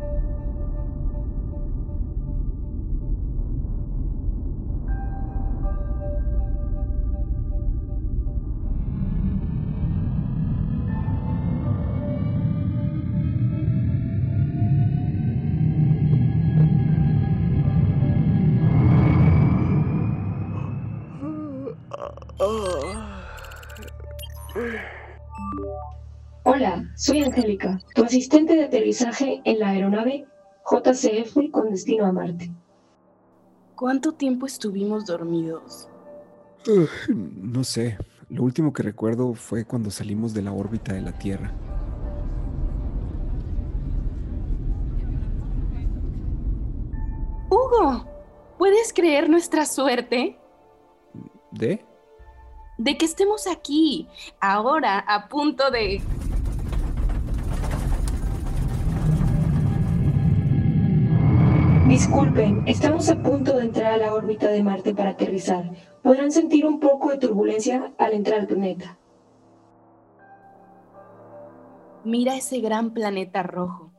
何? Soy Angélica, tu asistente de aterrizaje en la aeronave JCF con destino a Marte. ¿Cuánto tiempo estuvimos dormidos? no sé. Lo último que recuerdo fue cuando salimos de la órbita de la Tierra. Hugo, ¿puedes creer nuestra suerte? ¿De? De que estemos aquí, ahora, a punto de... Disculpen, estamos a punto de entrar a la órbita de Marte para aterrizar. Podrán sentir un poco de turbulencia al entrar al planeta. Mira ese gran planeta rojo,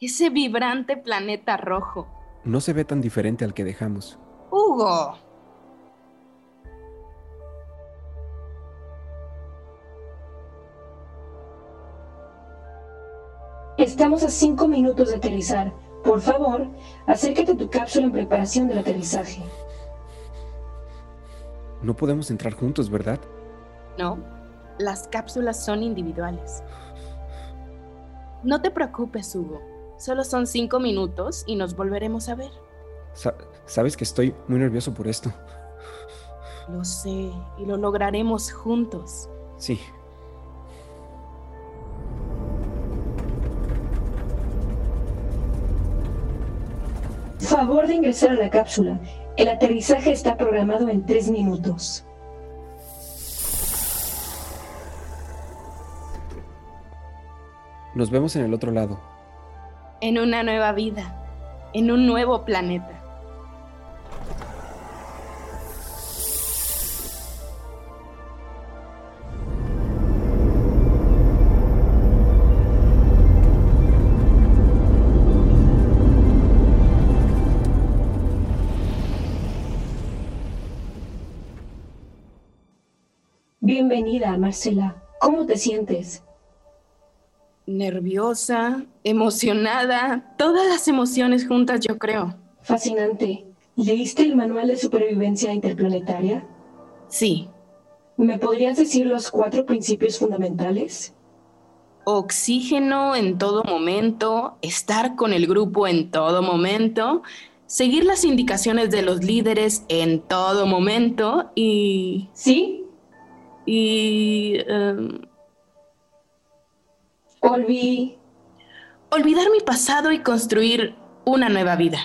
ese vibrante planeta rojo. No se ve tan diferente al que dejamos. Hugo. Estamos a cinco minutos de aterrizar. Por favor, acércate a tu cápsula en preparación del aterrizaje. No podemos entrar juntos, ¿verdad? No, las cápsulas son individuales. No te preocupes, Hugo. Solo son cinco minutos y nos volveremos a ver. sabes que estoy muy nervioso por esto. Lo sé, y lo lograremos juntos. Sí, Favor de ingresar a la cápsula. El aterrizaje está programado en tres minutos. Nos vemos en el otro lado. En una nueva vida, en un nuevo planeta. Bienvenida, Marcela. ¿Cómo te sientes? Nerviosa, emocionada, todas las emociones juntas, yo creo. Fascinante. ¿Leíste el manual de supervivencia interplanetaria? Sí. ¿Me podrías decir los cuatro principios fundamentales? Oxígeno en todo momento, estar con el grupo en todo momento, seguir las indicaciones de los líderes en todo momento y... Sí, y... Um, olvidar mi pasado y construir una nueva vida.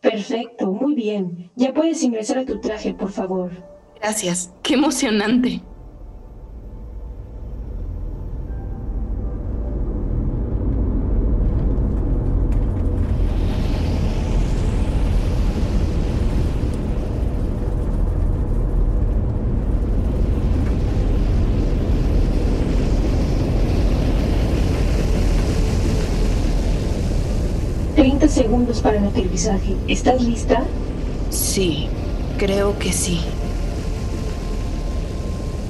Perfecto, muy bien. Ya puedes ingresar a tu traje, por favor. Gracias, qué emocionante. Segundos para el aterrizaje. ¿Estás lista? Sí, creo que sí.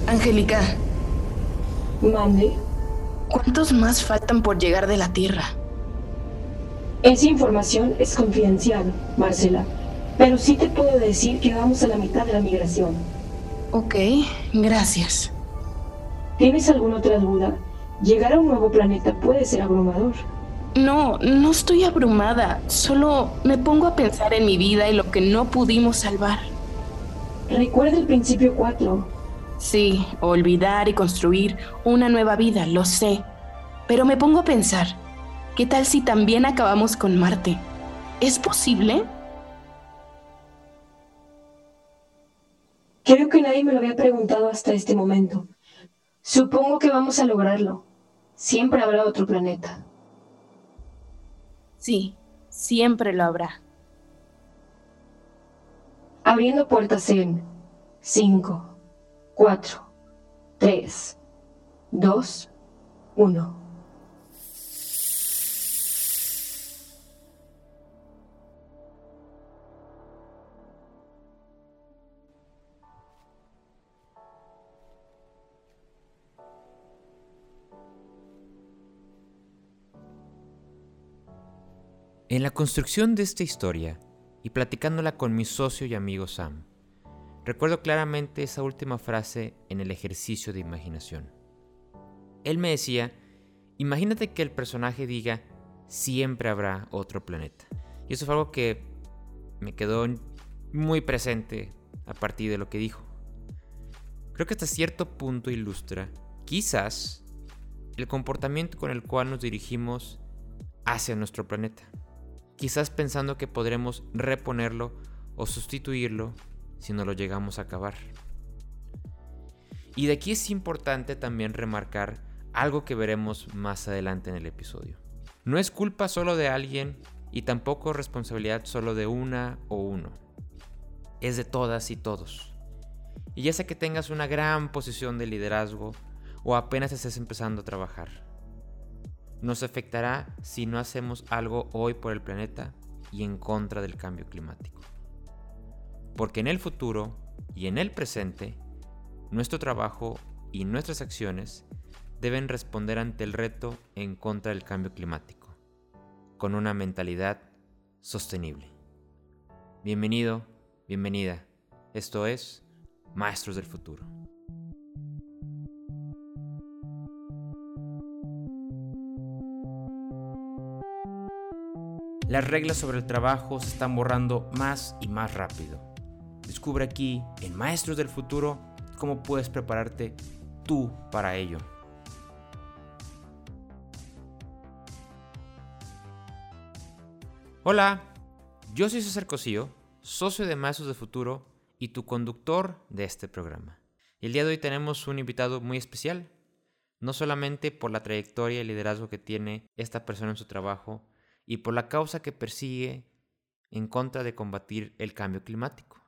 Angélica. Mande. ¿Cuántos más faltan por llegar de la Tierra? Esa información es confidencial, Marcela. Pero sí te puedo decir que vamos a la mitad de la migración. Ok, gracias. ¿Tienes alguna otra duda? Llegar a un nuevo planeta puede ser abrumador. No, no estoy abrumada. Solo me pongo a pensar en mi vida y lo que no pudimos salvar. Recuerda el principio 4. Sí, olvidar y construir una nueva vida, lo sé. Pero me pongo a pensar, ¿qué tal si también acabamos con Marte? ¿Es posible? Creo que nadie me lo había preguntado hasta este momento. Supongo que vamos a lograrlo. Siempre habrá otro planeta. Sí, siempre lo habrá. Abriendo puertas en 5, 4, 3, 2, 1. En la construcción de esta historia y platicándola con mi socio y amigo Sam, recuerdo claramente esa última frase en el ejercicio de imaginación. Él me decía, imagínate que el personaje diga, siempre habrá otro planeta. Y eso fue algo que me quedó muy presente a partir de lo que dijo. Creo que hasta cierto punto ilustra, quizás, el comportamiento con el cual nos dirigimos hacia nuestro planeta. Quizás pensando que podremos reponerlo o sustituirlo si no lo llegamos a acabar. Y de aquí es importante también remarcar algo que veremos más adelante en el episodio. No es culpa solo de alguien y tampoco responsabilidad solo de una o uno. Es de todas y todos. Y ya sea que tengas una gran posición de liderazgo o apenas estés empezando a trabajar. Nos afectará si no hacemos algo hoy por el planeta y en contra del cambio climático. Porque en el futuro y en el presente, nuestro trabajo y nuestras acciones deben responder ante el reto en contra del cambio climático, con una mentalidad sostenible. Bienvenido, bienvenida. Esto es Maestros del Futuro. Las reglas sobre el trabajo se están borrando más y más rápido. Descubre aquí, en Maestros del Futuro, cómo puedes prepararte tú para ello. Hola, yo soy César Cosío, socio de Maestros del Futuro y tu conductor de este programa. el día de hoy tenemos un invitado muy especial, no solamente por la trayectoria y liderazgo que tiene esta persona en su trabajo y por la causa que persigue en contra de combatir el cambio climático,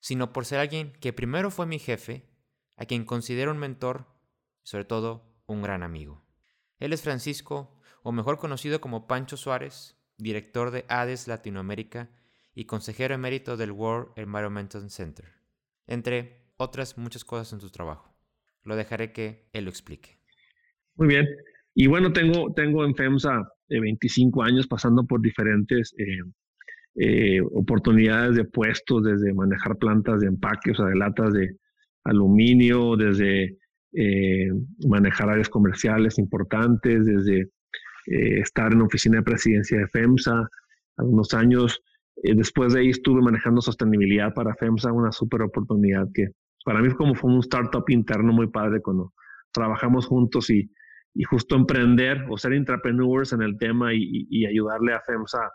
sino por ser alguien que primero fue mi jefe, a quien considero un mentor y sobre todo un gran amigo. Él es Francisco, o mejor conocido como Pancho Suárez, director de ADES Latinoamérica y consejero emérito del World Environmental Center, entre otras muchas cosas en su trabajo. Lo dejaré que él lo explique. Muy bien. Y bueno, tengo, tengo en FEMSA 25 eh, años pasando por diferentes eh, eh, oportunidades de puestos, desde manejar plantas de empaque, o sea, de latas de aluminio, desde manejar áreas comerciales importantes, desde eh, estar en oficina de presidencia de FEMSA algunos años. Eh, después de ahí estuve manejando sostenibilidad para FEMSA, una súper oportunidad que para mí como fue un startup interno muy padre cuando trabajamos juntos y, y justo emprender o ser intrapreneurs en el tema y, y, ayudarle a FEMSA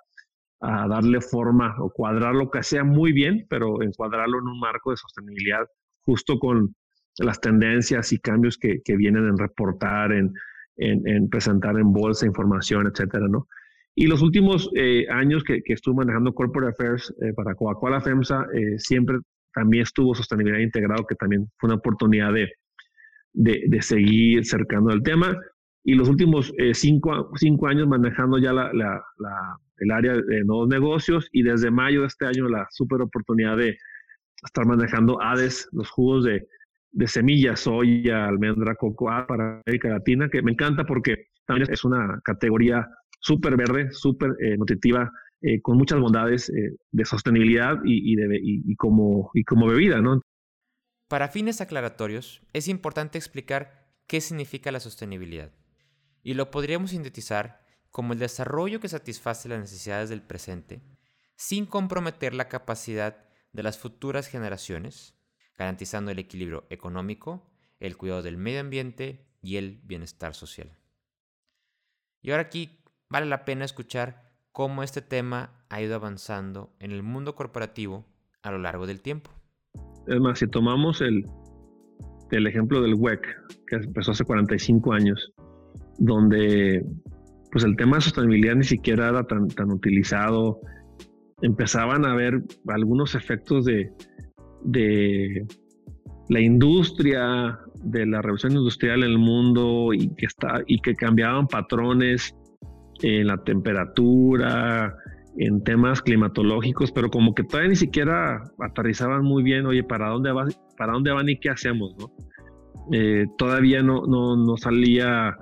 a darle forma o cuadrar lo que sea muy bien, pero encuadrarlo en un marco de sostenibilidad justo con las tendencias y cambios que, que vienen en reportar, en, en, presentar en bolsa información, etcétera, ¿no? Y los últimos eh, años que, que, estuve manejando Corporate Affairs eh, para Coca-Cola FEMSA, eh, siempre también estuvo sostenibilidad integrado, que también fue una oportunidad de, de, de seguir cercando el tema. Y los últimos cinco, cinco, años manejando ya la, el área de nuevos negocios y desde mayo de este año la super oportunidad de estar manejando ADES, los jugos de, de semillas, soya, almendra, cocoa para América Latina, que me encanta porque también es una categoría súper verde, súper eh, nutritiva, eh, con muchas bondades eh, de sostenibilidad y, de, y, como, y como bebida, ¿no? Para fines aclaratorios, es importante explicar qué significa la sostenibilidad. Y lo podríamos sintetizar como el desarrollo que satisface las necesidades del presente, sin comprometer la capacidad de las futuras generaciones garantizando el equilibrio económico, el cuidado del medio ambiente y el bienestar social. Y ahora aquí vale la pena escuchar cómo este tema ha ido avanzando en el mundo corporativo a lo largo del tiempo. Es más, si tomamos el, el ejemplo del WEC, que empezó hace 45 años, donde pues el tema de sostenibilidad ni siquiera era tan, tan utilizado, empezaban a haber algunos efectos de, de la industria, de la revolución industrial en el mundo y que, está, y que cambiaban patrones en la temperatura, en temas climatológicos, pero como que todavía ni siquiera aterrizaban muy bien, oye, ¿para dónde, para dónde van y qué hacemos? ¿no? Eh, todavía no, no, no salía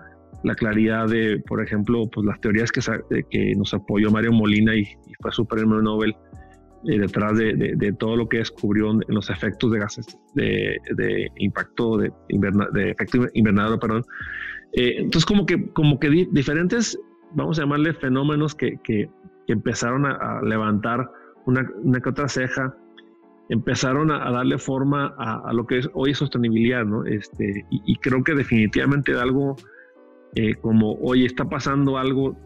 la claridad de, por ejemplo, pues las teorías que, que nos apoyó Mario Molina y, fue su premio Nobel eh, detrás de, todo lo que descubrió en los efectos de gases de, impacto de, de efecto invernadero, perdón. Eh, entonces como que, como que diferentes, vamos a llamarle fenómenos que, que, empezaron a, levantar una, una, que otra ceja, empezaron a, darle forma a, lo que es hoy sostenibilidad, ¿no? Este, y, creo que definitivamente algo eh, como hoy está pasando algo,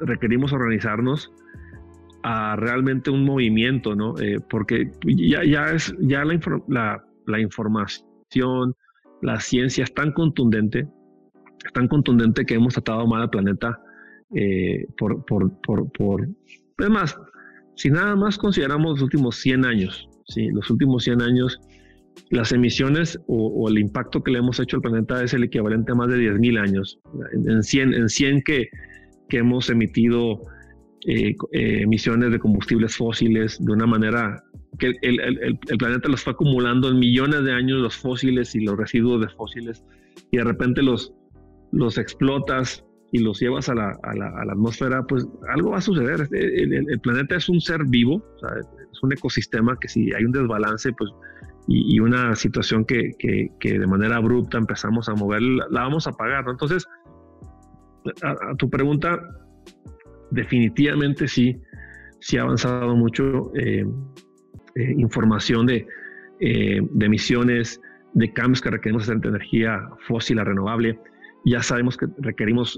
requerimos organizarnos a realmente un movimiento, ¿no? Eh, porque ya, ya es, ya la, la, información, la ciencia es tan contundente, es tan contundente que hemos tratado mal al planeta eh, por, por, por, por, si nada más consideramos los últimos 100 años, ¿sí? los últimos 100 años, las emisiones o, el impacto que le hemos hecho al planeta es el equivalente a más de 10.000 años. En, 100, en 100 que, que hemos emitido eh, eh, emisiones de combustibles fósiles de una manera que el, el, el, planeta los fue acumulando en millones de años los fósiles y los residuos de fósiles y de repente los, los explotas y los llevas a la, a la, a la atmósfera, pues algo va a suceder. El, planeta es un ser vivo, es un ecosistema que si hay un desbalance, pues y, una situación que, que, de manera abrupta empezamos a mover, la, vamos a pagar. Entonces, a, tu pregunta, definitivamente sí, sí ha avanzado mucho eh, eh, información de, eh, de emisiones, de cambios que requerimos hacer de energía fósil a renovable. Ya sabemos que requerimos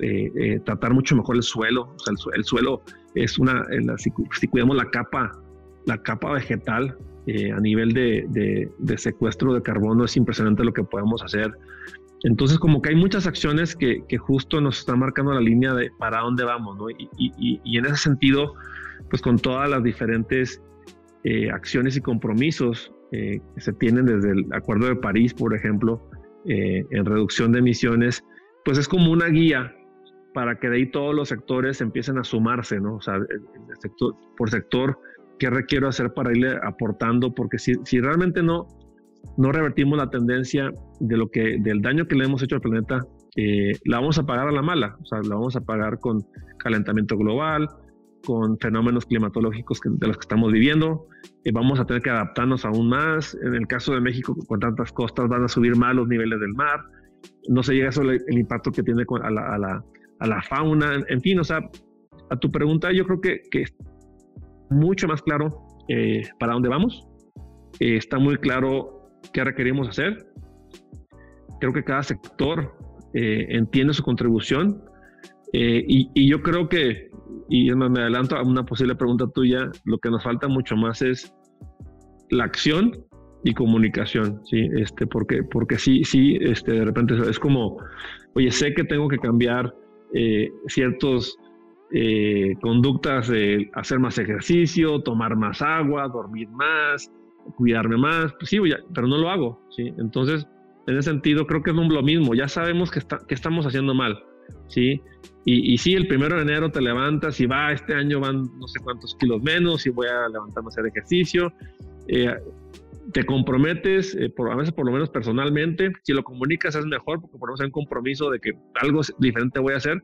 tratar mucho mejor el suelo. O sea, el, suelo es una, si, cuidamos la capa, la capa vegetal a nivel de, de, de, secuestro de carbono, es impresionante lo que podemos hacer. Entonces, como que hay muchas acciones que, que, justo nos están marcando la línea de para dónde vamos, ¿no? Y, y, y en ese sentido, pues con todas las diferentes eh, acciones y compromisos eh, que se tienen desde el Acuerdo de París, por ejemplo, eh, en reducción de emisiones, pues es como una guía para que de ahí todos los sectores empiecen a sumarse, ¿no? O sea, sector, por sector, ¿qué requiero hacer para irle aportando? Porque si, si realmente no, no revertimos la tendencia de lo que, del daño que le hemos hecho al planeta, eh, la vamos a pagar a la mala, o sea, la vamos a pagar con calentamiento global, con fenómenos climatológicos de los que estamos viviendo, y vamos a tener que adaptarnos aún más. En el caso de México, con tantas costas, van a subir más los niveles del mar, no se llega solo el impacto que tiene a la, a la, a la fauna, en fin, o sea, a tu pregunta, yo creo que, que mucho más claro eh, para dónde vamos. Eh, está muy claro qué requerimos hacer. Creo que cada sector eh, entiende su contribución y, yo creo que, y me adelanto a una posible pregunta tuya, lo que nos falta mucho más es la acción y comunicación, ¿sí? Este, porque, porque sí, sí, este, de repente es como, oye, sé que tengo que cambiar eh, conductas de hacer más ejercicio, tomar más agua, dormir más, cuidarme más, pues sí, pero no lo hago, ¿sí? Entonces, en ese sentido, creo que es lo mismo, ya sabemos que, está, que estamos haciendo mal, ¿sí? Y, y sí, el primero de enero te levantas y va, este año van no sé cuántos kilos menos y voy a levantarme a hacer ejercicio. Eh, te comprometes, eh, por, a veces por lo menos personalmente, si lo comunicas es mejor porque ponemos un compromiso de que algo diferente voy a hacer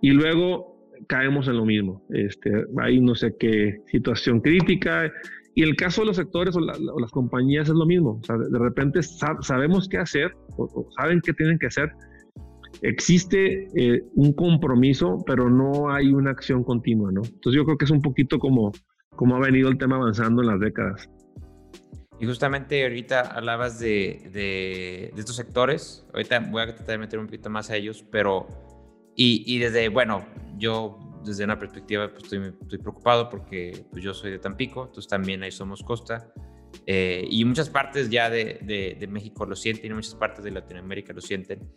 y luego caemos en lo mismo. Este, hay no sé qué situación crítica y el caso de los sectores o, las compañías es lo mismo. O sea, de, repente sabemos qué hacer o, saben qué tienen que hacer. Existe eh, un compromiso, pero no hay una acción continua, ¿no? Entonces yo creo que es un poquito como, como ha venido el tema avanzando en las décadas. Y justamente ahorita hablabas de, de, estos sectores. Ahorita voy a tratar de meter un poquito más a ellos, pero... Y, y desde, bueno, yo desde una perspectiva pues, estoy, estoy, preocupado porque pues, yo soy de Tampico, entonces también ahí somos costa. Eh, y muchas partes ya de, de, México lo sienten y muchas partes de Latinoamérica lo sienten.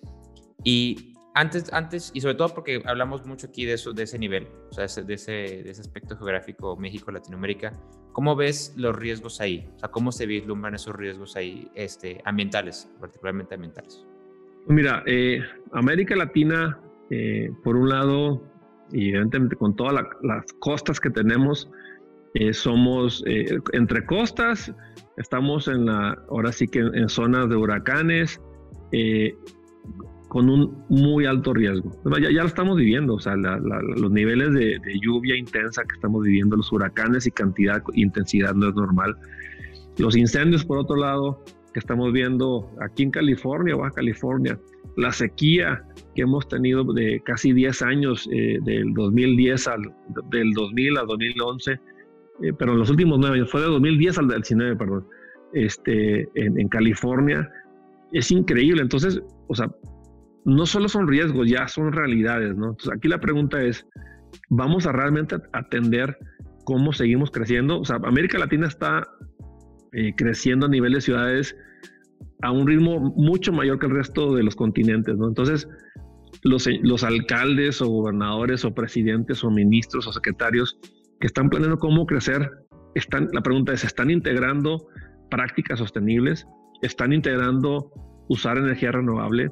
Y antes, antes, y sobre todo porque hablamos mucho aquí de, eso, de ese nivel, o sea, de ese, de ese aspecto geográfico México-Latinoamérica, ¿cómo ves los riesgos ahí? O sea, ¿cómo se vislumbran esos riesgos ahí este, ambientales, particularmente ambientales? Mira, eh, América Latina, eh, por un lado, y evidentemente con todas las costas que tenemos, eh, somos eh, entre costas, estamos en la, ahora sí que en, zonas de huracanes, eh, con un muy alto riesgo. Ya, lo estamos viviendo, o sea, los niveles de, lluvia intensa que estamos viviendo, los huracanes y cantidad intensidad no es normal. Los incendios, por otro lado, que estamos viendo aquí en California, Baja California, la sequía que hemos tenido de casi 10 años, eh, del 2010 al del 2000 a 2011, eh, pero en los últimos 9 años, fue de 2010 al 19, perdón, este, en, en California, es increíble. Entonces, o sea, no solo son riesgos, ya son realidades, ¿no? Entonces, aquí la pregunta es, ¿vamos a realmente atender cómo seguimos creciendo? O sea, América Latina está eh, creciendo a nivel de ciudades a un ritmo mucho mayor que el resto de los continentes, ¿no? Entonces, los, los alcaldes o gobernadores o presidentes o ministros o secretarios que están planeando cómo crecer, están, la pregunta es, ¿están integrando prácticas sostenibles? ¿Están integrando usar energía renovable?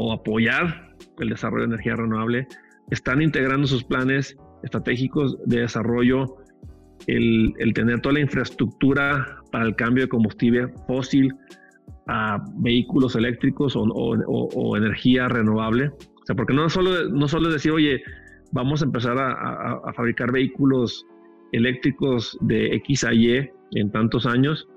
o apoyar el desarrollo de energía renovable, están integrando sus planes estratégicos de desarrollo el, tener toda la infraestructura para el cambio de combustible fósil a vehículos eléctricos o, energía renovable. O sea, porque no solo, no solo decir, oye, vamos a empezar a, fabricar vehículos eléctricos de X a Y en tantos años,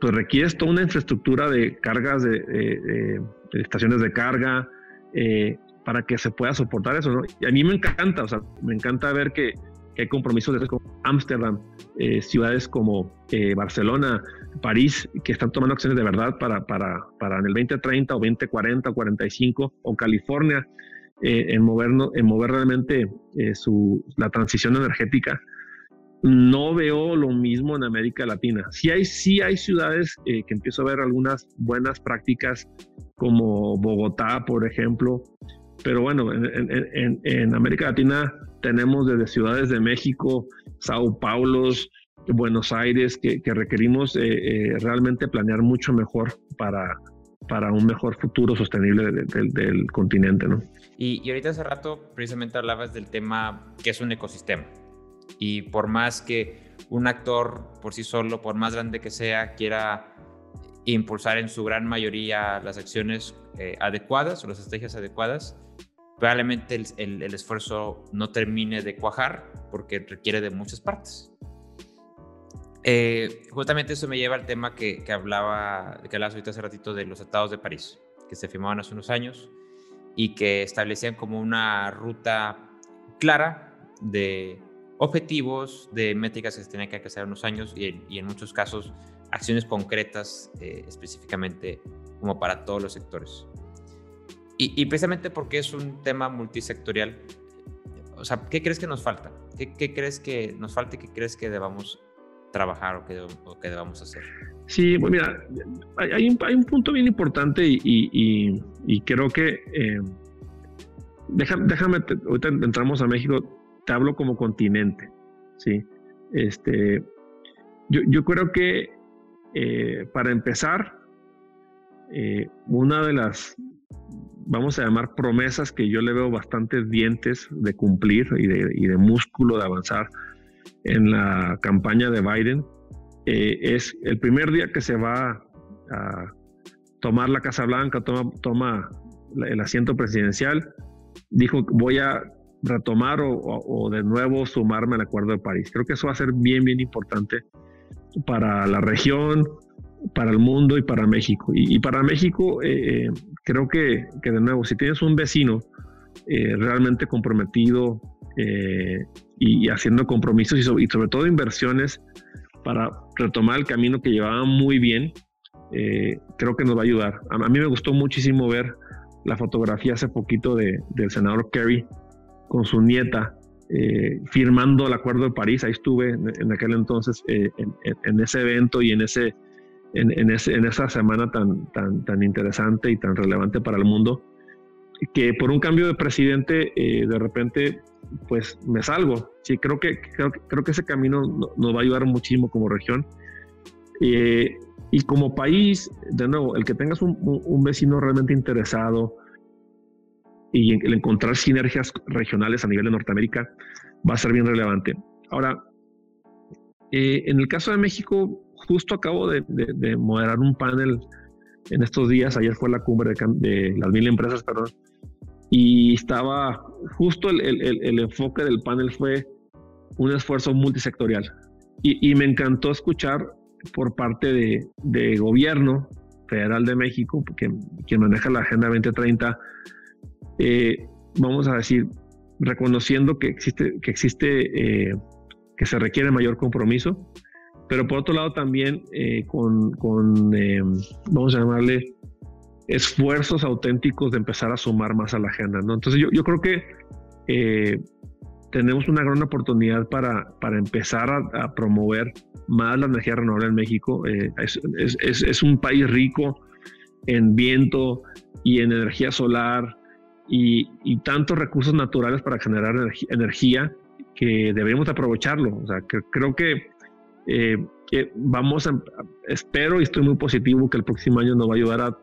pues requieres toda una infraestructura de cargas de, estaciones de carga, eh, para que se pueda soportar eso. ¿no? Y a mí me encanta, o sea, me encanta ver que, hay compromisos de Ámsterdam, eh, ciudades como eh, Barcelona, París, que están tomando acciones de verdad para, para, para en el 2030 o 2040 o 45, o California, en, mover, en mover realmente su, la transición energética no veo lo mismo en América Latina. Sí hay, sí hay ciudades eh, que empiezo a ver algunas buenas prácticas, como Bogotá, por ejemplo. Pero bueno, en, América Latina tenemos desde ciudades de México, Sao Paulo, Buenos Aires, que, requerimos eh, eh, realmente planear mucho mejor para, para un mejor futuro sostenible del continente. ¿no? Y, y ahorita hace rato precisamente hablabas del tema que es un ecosistema y por más que un actor por sí solo, por más grande que sea, quiera impulsar en su gran mayoría las acciones eh, adecuadas o las estrategias adecuadas, probablemente el, esfuerzo no termine de cuajar porque requiere de muchas partes. Eh, justamente eso me lleva al tema que, que hablaba, que hablabas ahorita hace ratito de los tratados de París, que se firmaban hace unos años y que establecían como una ruta clara de objetivos, de métricas que se tenían que hacer unos años y, en muchos casos acciones concretas eh, específicamente como para todos los sectores. Y, precisamente porque es un tema multisectorial, o sea, ¿qué crees que nos falta? ¿Qué, crees que nos falta y qué crees que debamos trabajar o que, o que debamos hacer? Sí, pues mira, hay, un, hay un, punto bien importante y, y creo que, eh, déjame, déjame, ahorita entramos a México, te hablo como continente, ¿sí? Este, yo, yo creo que eh, para empezar, eh, una de las, vamos a llamar promesas que yo le veo bastantes dientes de cumplir y de, y de músculo de avanzar en la campaña de Biden, eh, es el primer día que se va a tomar la Casa Blanca, toma, toma el asiento presidencial, dijo voy a retomar o, de nuevo sumarme al Acuerdo de París. Creo que eso va a ser bien, bien importante para la región, para el mundo y para México. Y, para México, eh, eh, creo que, de nuevo, si tienes un vecino eh, realmente comprometido y, haciendo compromisos y sobre, todo inversiones para retomar el camino que llevaban muy bien, creo que nos va a ayudar. A, mí me gustó muchísimo ver la fotografía hace poquito de, del senador Kerry con su nieta eh, firmando el Acuerdo de París. Ahí estuve en, aquel entonces eh, en, ese evento y en, ese, en, esa semana tan, tan, interesante y tan relevante para el mundo, que por un cambio de presidente eh, de repente pues me salgo. Sí, creo que, creo, que ese camino nos va a ayudar muchísimo como región. y como país, de nuevo, el que tengas un vecino realmente interesado, y el encontrar sinergias regionales a nivel de Norteamérica va a ser bien relevante. Ahora, eh, en el caso de México, justo acabo de, moderar un panel en estos días, ayer fue la cumbre de, las mil empresas, perdón, y estaba justo el, el, enfoque del panel fue un esfuerzo multisectorial. Y, y me encantó escuchar por parte de, de, gobierno federal de México, que, que maneja la Agenda 2030, eh, vamos a decir, reconociendo que existe, que existe, eh, que se requiere mayor compromiso, pero por otro lado también eh, con, con vamos a llamarle, esfuerzos auténticos de empezar a sumar más a la agenda, ¿no? Entonces yo, creo que tenemos una gran oportunidad para, para empezar a, promover más la energía renovable en México. es, es, un país rico en viento y en energía solar, y, tantos recursos naturales para generar energía que deberíamos aprovecharlo. O sea, que creo que, eh, que vamos a, espero y estoy muy positivo que el próximo año nos va a ayudar a,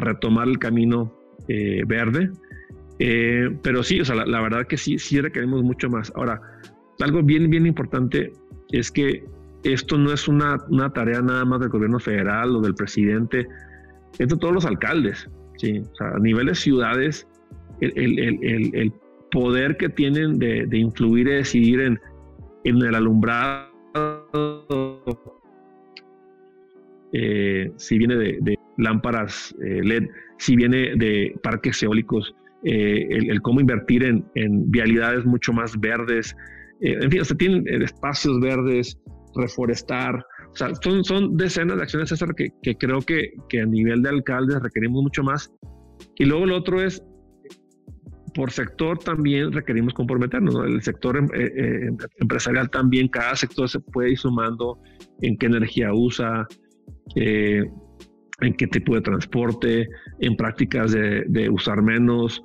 retomar el camino eh, verde. Eh, pero sí, o sea, la, verdad que sí, sí requerimos mucho más. Ahora, algo bien, bien importante es que esto no es una, una tarea nada más del gobierno federal o del presidente, es de todos los alcaldes. Sí, o sea, a niveles ciudades, el, poder que tienen de, influir y decidir en, el alumbrado, eh, si viene de, lámparas eh, LED, si viene de parques eólicos, eh, el, cómo invertir en, vialidades mucho más verdes, en fin, se tienen espacios verdes, reforestar, o sea, son, son decenas de acciones, César, que, que creo que, que, a nivel de alcaldes requerimos mucho más. Y luego lo otro es por sector también requerimos comprometernos. El sector em, eh, eh, empresarial también, cada sector se puede ir sumando en qué energía usa, eh, en qué tipo de transporte, en prácticas de, usar menos,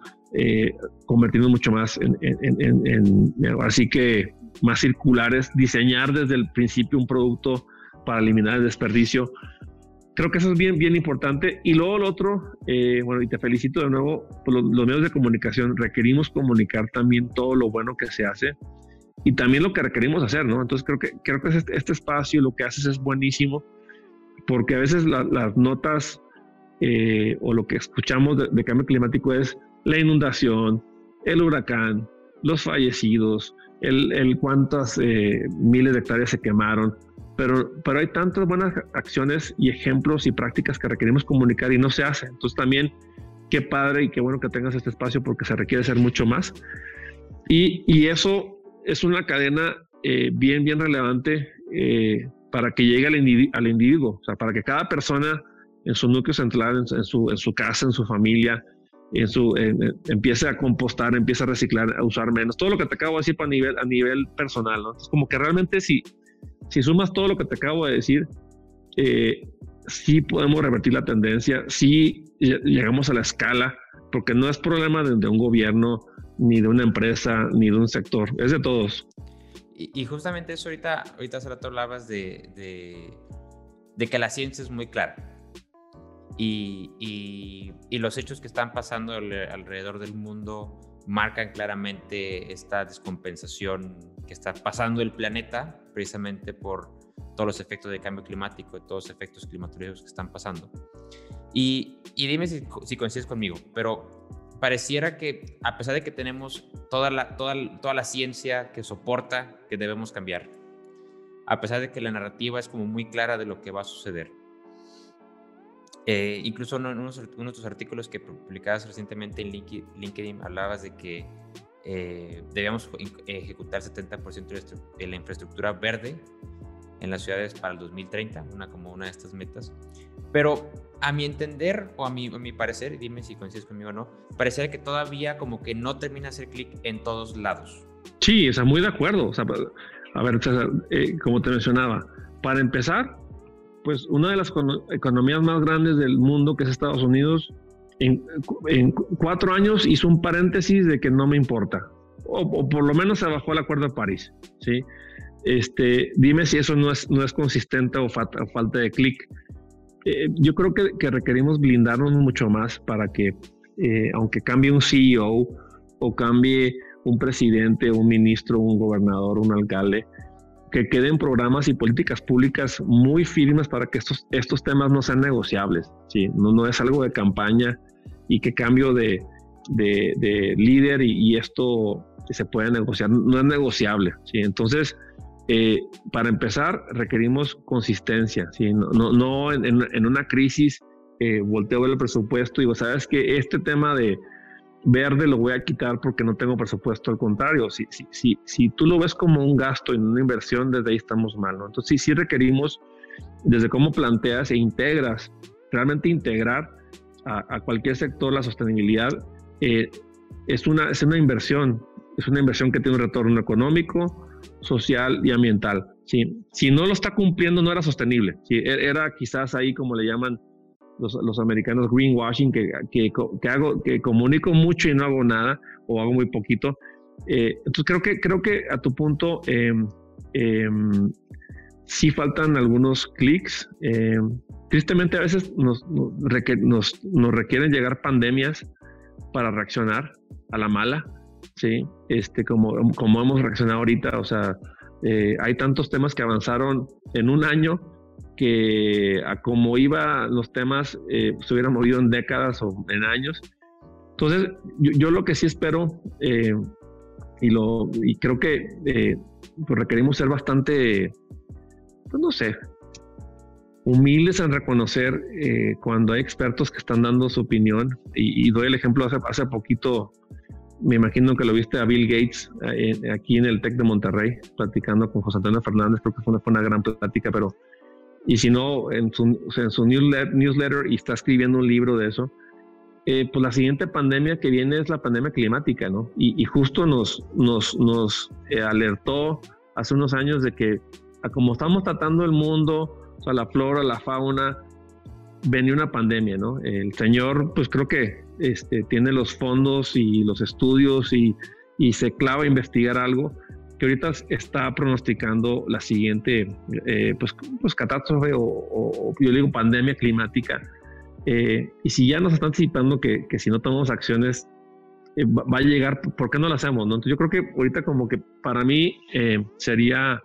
convirtiendo mucho más en, en, así que más circulares, diseñar desde el principio un producto para eliminar el desperdicio creo que eso es bien, bien importante. Y luego lo otro, eh, bueno, y te felicito de nuevo, por los, medios de comunicación requerimos comunicar también todo lo bueno que se hace y también lo que requerimos hacer, ¿no? Entonces creo que, creo que este, este espacio, lo que haces es buenísimo, porque a veces las notas eh, o lo que escuchamos de, cambio climático es la inundación, el huracán, los fallecidos, el, el cuántas eh, miles de hectáreas se quemaron pero, pero hay tantas buenas acciones y ejemplos y prácticas que requerimos comunicar y no se hace. Entonces también qué padre y qué bueno que tengas este espacio porque se requiere hacer mucho más. Y, y eso es una cadena eh, bien, bien relevante eh, para que llegue al, al, individuo, o sea, para que cada persona en su núcleo central, en, su, en su casa, en su familia, en su, empiece a compostar, empiece a reciclar, a usar menos, todo lo que te acabo de decir a nivel, a nivel personal, ¿no? Es como que realmente si, si sumas todo lo que te acabo de decir, eh, sí podemos revertir la tendencia, sí llegamos a la escala, porque no es problema de, un gobierno, ni de una empresa, ni de un sector, es de todos. Y, justamente eso ahorita, ahorita hace rato hablabas de, de, que la ciencia es muy clara. Y, y, los hechos que están pasando alrededor del mundo marcan claramente esta descompensación que está pasando el planeta precisamente por todos los efectos de cambio climático y todos los efectos climatológicos que están pasando. Y, y dime si, si, coincides conmigo, pero pareciera que a pesar de que tenemos toda la, toda, toda la ciencia que soporta que debemos cambiar, a pesar de que la narrativa es como muy clara de lo que va a suceder, eh, incluso en uno, de tus artículos que publicabas recientemente en LinkedIn hablabas de que eh, debíamos ejecutar 70% de la infraestructura verde en las ciudades para el 2030, una como una de estas metas. Pero a mi entender, o a mi, a mi parecer, dime si coincides conmigo o no, parece que todavía como que no termina de hacer clic en todos lados. Sí, o sea, muy de acuerdo. O sea, a ver, eh, como te mencionaba, para empezar, pues una de las economías más grandes del mundo, que es Estados Unidos, en, cuatro años hizo un paréntesis de que no me importa, o, por lo menos se bajó el Acuerdo de París, ¿sí? Este, dime si eso no es, no es consistente o, falta de clic. Eh, yo creo que, requerimos blindarnos mucho más para que, eh, aunque cambie un CEO o cambie un presidente, un ministro, un gobernador, un alcalde, que queden programas y políticas públicas muy firmes para que estos, estos temas no sean negociables. ¿sí? No es algo de campaña y que cambio de, de, líder y, esto se puede negociar. No es negociable. ¿sí? Entonces, eh, para empezar, requerimos consistencia. ¿sí? No, no, no en, en, una crisis eh, volteo el presupuesto y digo, sabes que este tema de verde lo voy a quitar porque no tengo presupuesto, al contrario, si, si, si, si tú lo ves como un gasto en una inversión, desde ahí estamos mal, ¿no? Entonces sí, sí requerimos, desde cómo planteas e integras, realmente integrar a, cualquier sector la sostenibilidad, eh, es, una, es una inversión, es una inversión que tiene un retorno económico, social y ambiental. ¿sí? Si no lo está cumpliendo, no era sostenible. ¿sí? E, era quizás ahí, como le llaman los, americanos greenwashing, que, que, que, hago, que comunico mucho y no hago nada, o hago muy poquito. Eh, entonces creo que, creo que a tu punto eh, sí faltan algunos clics. Em, tristemente a veces nos, nos, nos, requieren llegar pandemias para reaccionar a la mala, ¿sí? Este, como, como hemos reaccionado ahorita, o sea, eh, hay tantos temas que avanzaron en un año que a como iba los temas eh, se hubieran movido en décadas o en años. Entonces, yo, lo que sí espero eh, y, lo, y creo que eh, pues requerimos ser bastante, pues no sé, humildes en reconocer cuando hay expertos que están dando su opinión. Y, doy el ejemplo hace, hace poquito, me imagino que lo viste a Bill Gates aquí en el TEC de Monterrey, platicando con José Antonio Fernández, creo que fue una, gran plática, pero y si no, en su, en su newsletter y está escribiendo un libro de eso, eh, pues la siguiente pandemia que viene es la pandemia climática, ¿no? Y, justo nos, nos, nos eh, alertó hace unos años de que a como estamos tratando el mundo, o sea, la flora, la fauna, venía una pandemia, ¿no? El señor, pues creo que este, tiene los fondos y los estudios y, y se clava a investigar algo que ahorita está pronosticando la siguiente eh, pues, pues, catástrofe o, yo digo pandemia climática. Eh, y si ya nos está anticipando que, que si no tomamos acciones eh, va, a llegar, ¿por qué no lo hacemos? No? Entonces yo creo que ahorita como que para mí sería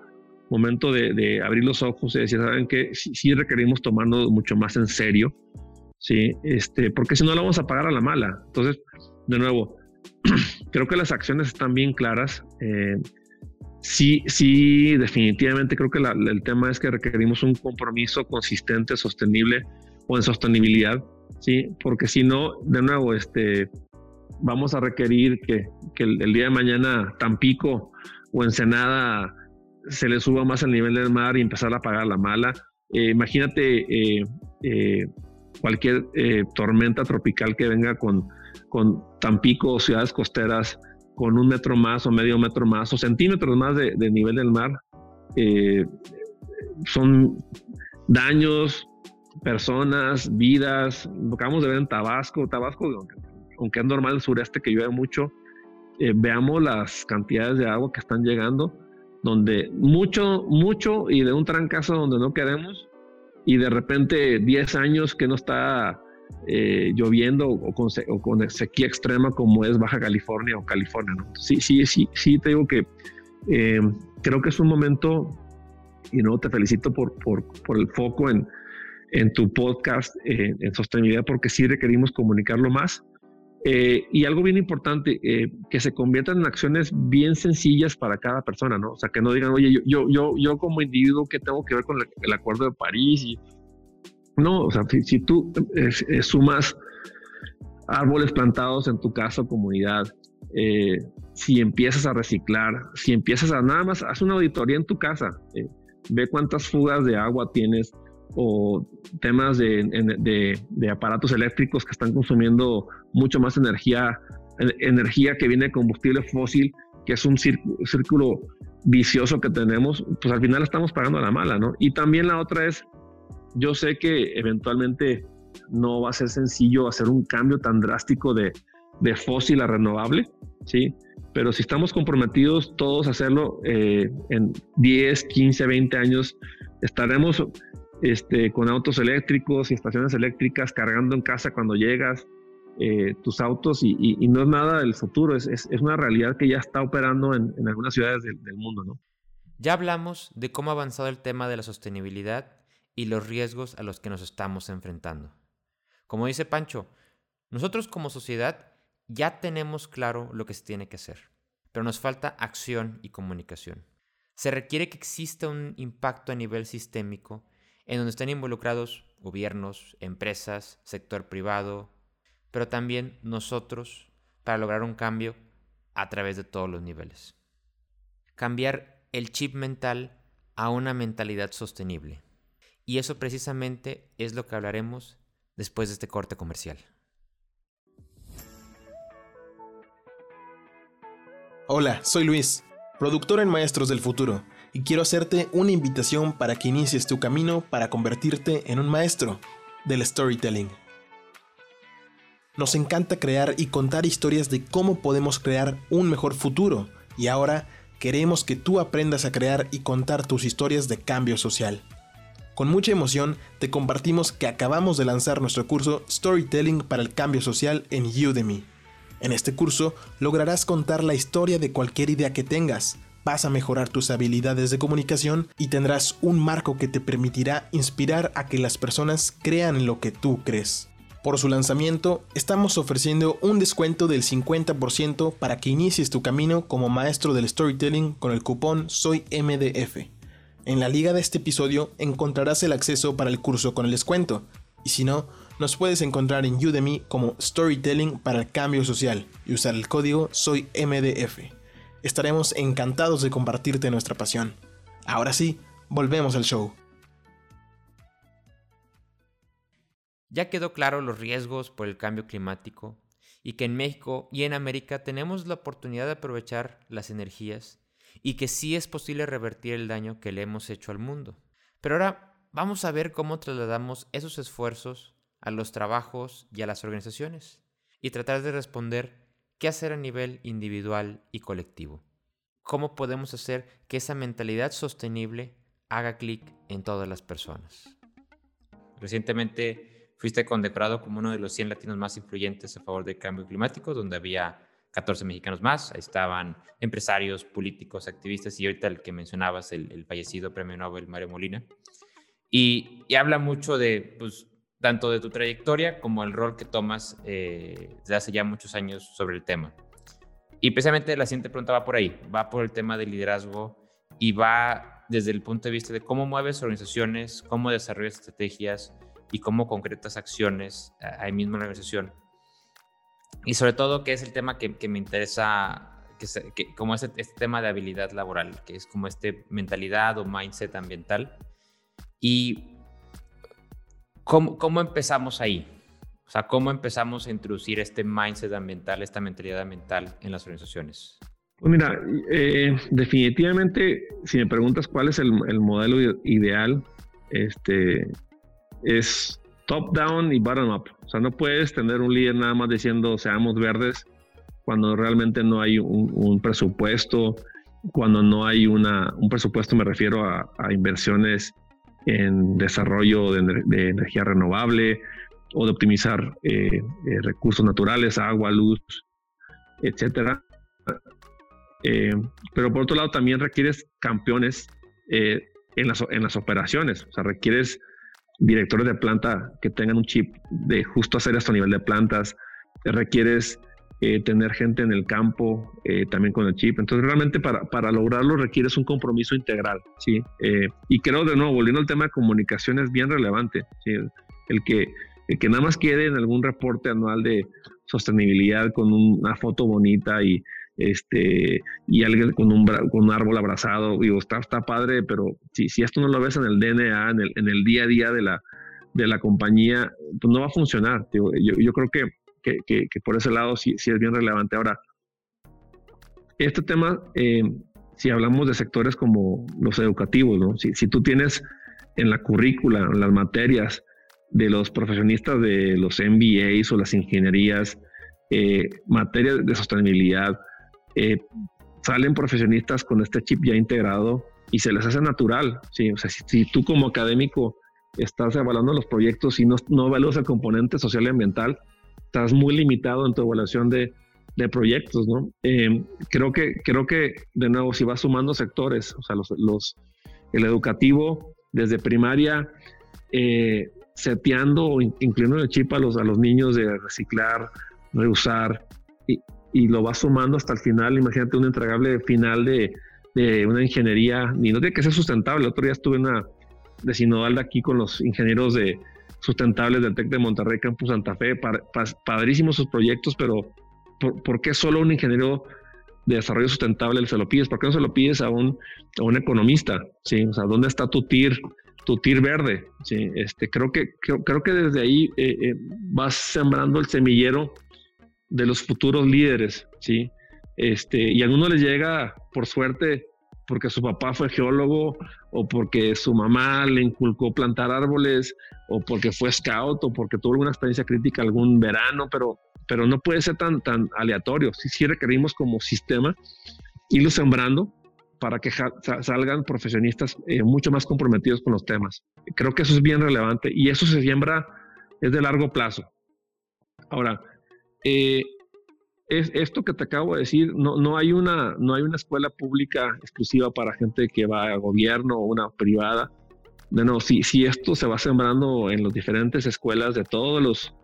momento de, abrir los ojos y decir, ¿saben que Sí, requerimos tomarnos mucho más en serio, ¿sí? Este, porque si no la vamos a pagar a la mala. Entonces, de nuevo, creo que las acciones están bien claras. Eh, Sí, sí, definitivamente creo que el tema es que requerimos un compromiso consistente, sostenible o en sostenibilidad, sí, porque si no, de nuevo, este, vamos a requerir que, el, día de mañana Tampico o Ensenada se le suba más el nivel del mar y empezar a pagar la mala. Eh, imagínate eh, eh, cualquier tormenta tropical que venga con, con Tampico o ciudades costeras con un metro más o medio metro más o centímetros más de, nivel del mar, son daños, personas, vidas. Lo acabamos de ver en Tabasco. Tabasco, aunque, es normal el sureste que llueve mucho, veamos las cantidades de agua que están llegando, donde mucho, mucho y de un trancazo donde no queremos, y de repente 10 años que no está eh, lloviendo o con, sequía extrema como es Baja California o California. Sí, sí, sí, sí, te digo que eh, creo que es un momento, y no te felicito por, por, por el foco en, en tu podcast eh, en sostenibilidad, porque sí requerimos comunicarlo más. Y algo bien importante, que se conviertan en acciones bien sencillas para cada persona, ¿no? O sea, que no digan, oye, yo, yo, yo, como individuo, ¿qué tengo que ver con el Acuerdo de París? Y, no, o sea, si, tú eh, sumas árboles plantados en tu casa o comunidad, eh, si empiezas a reciclar, si empiezas a nada más, haz una auditoría en tu casa, eh, ve cuántas fugas de agua tienes o temas de, aparatos eléctricos que están consumiendo mucho más energía, energía que viene de combustible fósil, que es un círculo vicioso que tenemos, pues al final estamos pagando a la mala, ¿no? Y también la otra es yo sé que eventualmente no va a ser sencillo hacer un cambio tan drástico de, fósil a renovable, ¿sí? Pero si estamos comprometidos todos a hacerlo, eh, en 10, 15, 20 años estaremos este, con autos eléctricos y estaciones eléctricas cargando en casa cuando llegas eh, tus autos y, no es nada del futuro, es, una realidad que ya está operando en, algunas ciudades del, del mundo, ¿no? Ya hablamos de cómo ha avanzado el tema de la sostenibilidad y los riesgos a los que nos estamos enfrentando. Como dice Pancho, nosotros como sociedad ya tenemos claro lo que se tiene que hacer, pero nos falta acción y comunicación. Se requiere que exista un impacto a nivel sistémico en donde estén involucrados gobiernos, empresas, sector privado, pero también nosotros para lograr un cambio a través de todos los niveles. Cambiar el chip mental a una mentalidad sostenible. Y eso precisamente es lo que hablaremos después de este corte comercial. Hola, soy Luis, productor en Maestros del Futuro, y quiero hacerte una invitación para que inicies tu camino para convertirte en un maestro del storytelling. Nos encanta crear y contar historias de cómo podemos crear un mejor futuro, y ahora queremos que tú aprendas a crear y contar tus historias de cambio social. Con mucha emoción te compartimos que acabamos de lanzar nuestro curso Storytelling para el Cambio Social en Udemy. En este curso lograrás contar la historia de cualquier idea que tengas, vas a mejorar tus habilidades de comunicación y tendrás un marco que te permitirá inspirar a que las personas crean en lo que tú crees. Por su lanzamiento, estamos ofreciendo un descuento del 50% para que inicies tu camino como maestro del storytelling con el cupón SOYMDF. En la liga de este episodio encontrarás el acceso para el curso con el descuento, y si no, nos puedes encontrar en Udemy como Storytelling para el Cambio Social y usar el código SOYMDF. Estaremos encantados de compartirte nuestra pasión. Ahora sí, volvemos al show. Ya quedó claro los riesgos por el cambio climático y que en México y en América tenemos la oportunidad de aprovechar las energías y que sí es posible revertir el daño que le hemos hecho al mundo. Pero ahora vamos a ver cómo trasladamos esos esfuerzos a los trabajos y a las organizaciones y tratar de responder qué hacer a nivel individual y colectivo. ¿Cómo podemos hacer que esa mentalidad sostenible haga clic en todas las personas? Recientemente fuiste condecorado como uno de los 100 latinos más influyentes a favor del cambio climático, donde había 14 mexicanos más. Ahí estaban empresarios, políticos, activistas y ahorita el que mencionabas, el, fallecido premio Nobel Mario Molina. Y, y habla mucho de pues, tanto de tu trayectoria como el rol que tomas eh, desde hace ya muchos años sobre el tema. Y precisamente la siguiente pregunta va por ahí, va por el tema del liderazgo y va desde el punto de vista de cómo mueves organizaciones, cómo desarrollas estrategias y cómo concretas acciones ahí mismo en la organización. Y sobre todo, que es el tema que, me interesa, que, como este, este tema de habilidad laboral, que es como este mentalidad o mindset ambiental. Y ¿Cómo, empezamos ahí? O sea, ¿cómo empezamos a introducir este mindset ambiental, esta mentalidad ambiental en las organizaciones? Pues mira, eh, definitivamente, si me preguntas cuál es el, modelo ideal, este, es top-down y bottom-up. O sea, no puedes tener un líder nada más diciendo seamos verdes cuando realmente no hay un, presupuesto, cuando no hay una, un presupuesto, me refiero a, a inversiones en desarrollo de, energía renovable o de optimizar eh, eh, recursos naturales, agua, luz, etcétera. Eh, pero por otro lado también requieres campeones en, las, en las operaciones, o sea, requieres directores de planta que tengan un chip de justo hacer esto a nivel de plantas, requieres eh, tener gente en el campo eh, también con el chip. Entonces, realmente para, para lograrlo requieres un compromiso integral, ¿sí? Eh, y creo, de nuevo, volviendo al tema de comunicación, es bien relevante. El, que, el que nada más quede en algún reporte anual de sostenibilidad con una foto bonita y este y alguien con un, con un árbol abrazado, digo, está, está padre, pero si, si esto no lo ves en el DNA, en el, en el día a día de la, de la compañía, pues no va a funcionar. yo creo que que, por ese lado sí, sí, es bien relevante. Ahora, este tema, eh, si hablamos de sectores como los educativos, ¿no? si, si tú tienes en la currícula, en las materias de los profesionistas de los MBAs o las ingenierías, eh, materias de sostenibilidad, eh, salen profesionistas con este chip ya integrado y se les hace natural. ¿sí? O sea, si, si tú como académico estás evaluando los proyectos y no, no evalúas el componente social y ambiental, estás muy limitado en tu evaluación de, de proyectos, ¿no? Eh, creo, que, creo que, de nuevo, si vas sumando sectores, o sea, los, los el educativo, desde primaria, eh, seteando o inclinando el chip a los, a los niños de reciclar, reusar, y, y lo vas sumando hasta el final. Imagínate un entregable final de, de una ingeniería, y no tiene que ser sustentable. El otro día estuve en una de Sinodal aquí con los ingenieros de sustentables del TEC de Monterrey, Campus Santa Fe, padrísimos sus proyectos, pero ¿por, qué solo un ingeniero de desarrollo sustentable se lo pides? ¿Por qué no se lo pides a un, a un economista? ¿Sí? O sea, ¿dónde está tu TIR, tu TIR verde? ¿Sí? Este, creo, que, creo, que desde ahí eh, eh, vas sembrando el semillero de los futuros líderes, ¿sí? Este, y a algunos les llega, por suerte, porque su papá fue geólogo o porque su mamá le inculcó plantar árboles o porque fue scout o porque tuvo alguna experiencia crítica algún verano, pero, pero no puede ser tan, tan aleatorio. Si sí requerimos como sistema irlo sembrando para que salgan profesionistas eh, mucho más comprometidos con los temas. Creo que eso es bien relevante y eso se siembra, es de largo plazo. Ahora, eh, es esto que te acabo de decir, no, no, hay una, no hay una escuela pública exclusiva para gente que va a gobierno o una privada. No, si, si esto se va sembrando en las diferentes escuelas de todos los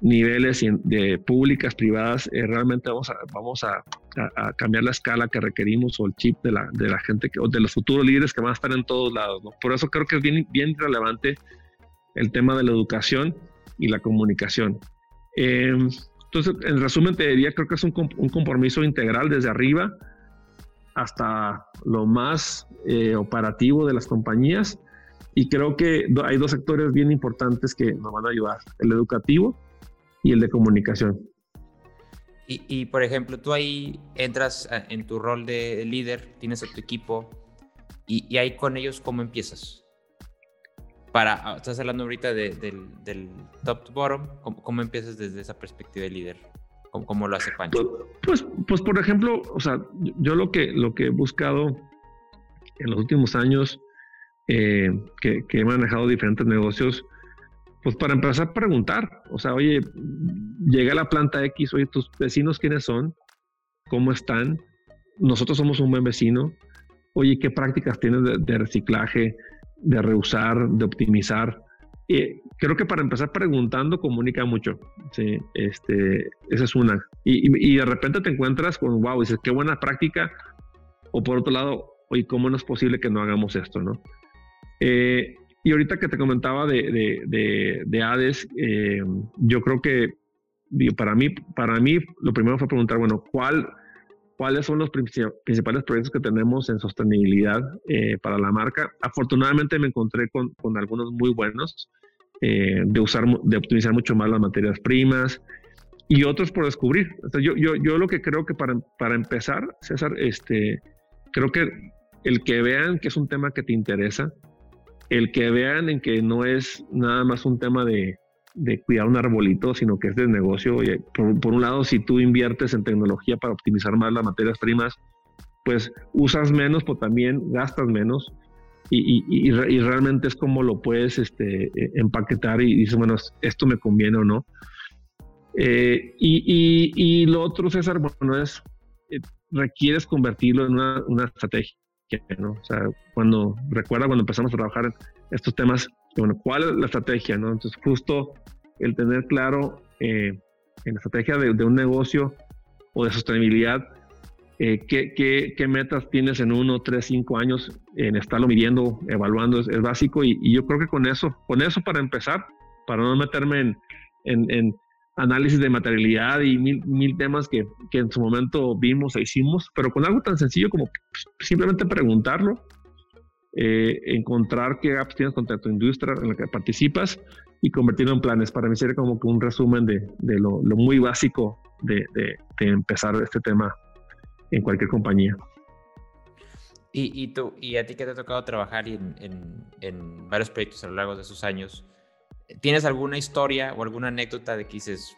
niveles de públicas, privadas, eh, realmente vamos, a, vamos a, cambiar la escala que requerimos o el chip de la, de la gente que, o de los futuros líderes que van a estar en todos lados. Por eso creo que es bien, bien relevante el tema de la educación y la comunicación. Eh, entonces, en resumen, te diría, creo que es un, compromiso integral desde arriba hasta lo más eh, operativo de las compañías. Y creo que hay dos sectores bien importantes que nos van a ayudar, el educativo y el de comunicación. Y, por ejemplo, tú ahí entras en tu rol de líder, tienes a tu equipo y ahí con ellos, ¿cómo empiezas? Para, ah, estás hablando ahorita del, top to bottom, ¿cómo, empiezas desde esa perspectiva de líder? ¿Cómo, lo hace Pancho? Pues, pues, pues, por ejemplo, o sea, yo lo que, lo que he buscado en los últimos años, eh, que, he manejado diferentes negocios, pues para empezar a preguntar, o sea, oye, llega a la planta X, oye, tus vecinos quiénes son, cómo están, nosotros somos un buen vecino, oye, ¿qué prácticas tienes de reciclaje? De reusar, de optimizar. Y creo que para empezar preguntando comunica mucho. Sí, este, esa es una. Y, y, de repente te encuentras con, wow, dices, qué buena práctica. O por otro lado, oye, ¿cómo no es posible que no hagamos esto? ¿no? Eh, y ahorita que te comentaba de, de, de, de Hades, eh, yo creo que para mí, para mí, lo primero fue preguntar, bueno, ¿cuál cuáles son los principales proyectos que tenemos en sostenibilidad eh, para la marca. Afortunadamente me encontré con, con algunos muy buenos eh, de usar, de optimizar mucho más las materias primas y otros por descubrir. yo, yo, yo lo que creo que para, para empezar, César, este, creo que el que vean que es un tema que te interesa, el que vean en que no es nada más un tema de, de cuidar un arbolito, sino que es de negocio. por, un lado, si tú inviertes en tecnología para optimizar más las materias primas, pues usas menos, pero también gastas menos. Y, y, y, realmente es como lo puedes este, e, empaquetar y dices, bueno, esto me conviene o no. Eh, y, lo otro, César, bueno, es, eh, requieres convertirlo en una, una estrategia. ¿no? O sea, cuando, recuerda cuando empezamos a trabajar en estos temas, bueno, ¿cuál es la estrategia? ¿no? Entonces, justo el tener claro eh, en la estrategia de, un negocio o de sostenibilidad, eh, qué, metas tienes en uno, tres, cinco años, en estarlo midiendo, evaluando, es, básico. Y, yo creo que con eso, con eso para empezar, para no meterme en análisis de materialidad y mil, mil temas que, que, en su momento vimos e hicimos, pero con algo tan sencillo como simplemente preguntarlo eh, encontrar qué apps tienes contra tu industria en la que participas y convertirlo en planes. Para mí sería como un resumen de, lo, muy básico de, empezar este tema en cualquier compañía. Y, tú, y a ti que te ha tocado trabajar en, en, en, varios proyectos a lo largo de esos años, ¿tienes alguna historia o alguna anécdota de que dices,